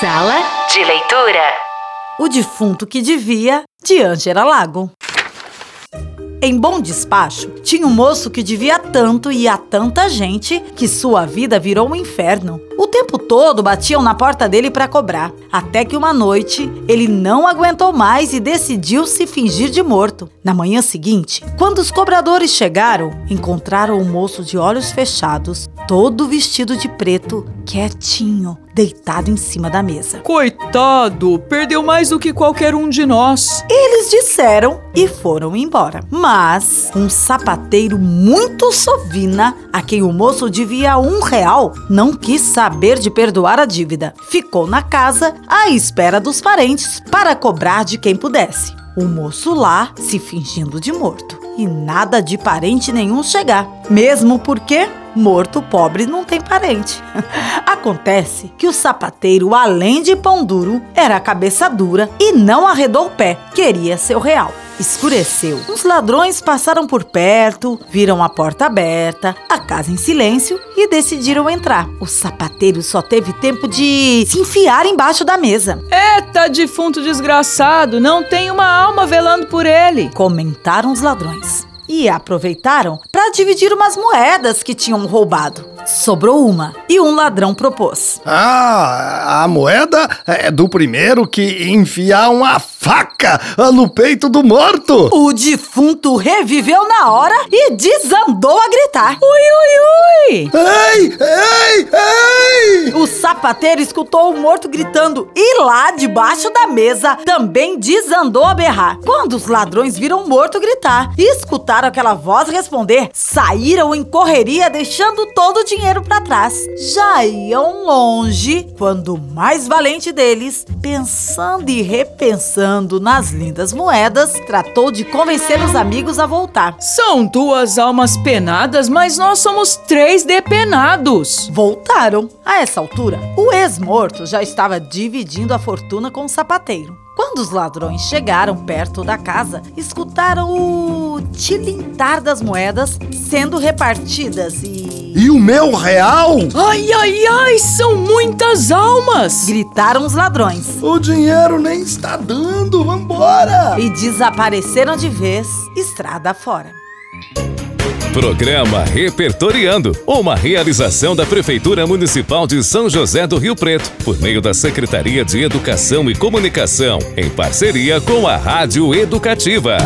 Sala de leitura. O defunto que devia, de Ângela Lago. Em Bom Despacho, tinha um moço que devia tanto e a tanta gente que sua vida virou um inferno. O tempo todo batiam na porta dele para cobrar, até que uma noite ele não aguentou mais e decidiu se fingir de morto. Na manhã seguinte, quando os cobradores chegaram, encontraram o moço de olhos fechados, todo vestido de preto, quietinho, deitado em cima da mesa. Coitado, perdeu mais do que qualquer um de nós. Eles disseram e foram embora. Mas um sapateiro muito sovina, a quem o moço devia um real, não quis saber de perdoar a dívida. Ficou na casa à espera dos parentes para cobrar de quem pudesse. O moço lá se fingindo de morto e nada de parente nenhum chegar. Mesmo porque morto pobre não tem parente. Acontece que o sapateiro, além de pão duro, era cabeça dura e não arredou o pé, queria seu real. Escureceu. Os ladrões passaram por perto, viram a porta aberta, a casa em silêncio e decidiram entrar. O sapateiro só teve tempo de se enfiar embaixo da mesa. Eita, defunto desgraçado, não tem uma alma velando por ele. Comentaram os ladrões e aproveitaram para dividir umas moedas que tinham roubado. Sobrou uma e um ladrão propôs. Ah, a moeda é do primeiro que enfiar uma faca no peito do morto. O defunto reviveu na hora e desandou a gritar. Ui, ui, ui! Ei, ei, ei! O sapateiro escutou o morto gritando e lá debaixo da mesa também desandou a berrar. Quando os ladrões viram o morto gritar e escutaram aquela voz responder, saíram em correria deixando todo o dinheiro para trás. Já iam longe quando o mais valente deles, pensando e repensando nas lindas moedas, tratou de convencer os amigos a voltar. São duas almas penadas, mas nós somos três depenados. Voltaram. A essa altura, o ex-morto já estava dividindo a fortuna com o sapateiro. Quando os ladrões chegaram perto da casa, escutaram o tilintar das moedas sendo repartidas e. E o meu real? Ai, ai, ai, são muitas almas! Gritaram os ladrões. O dinheiro nem está dando, vambora! E desapareceram de vez, estrada fora. Programa Repertoriando, uma realização da Prefeitura Municipal de São José do Rio Preto, por meio da Secretaria de Educação e Comunicação, em parceria com a Rádio Educativa.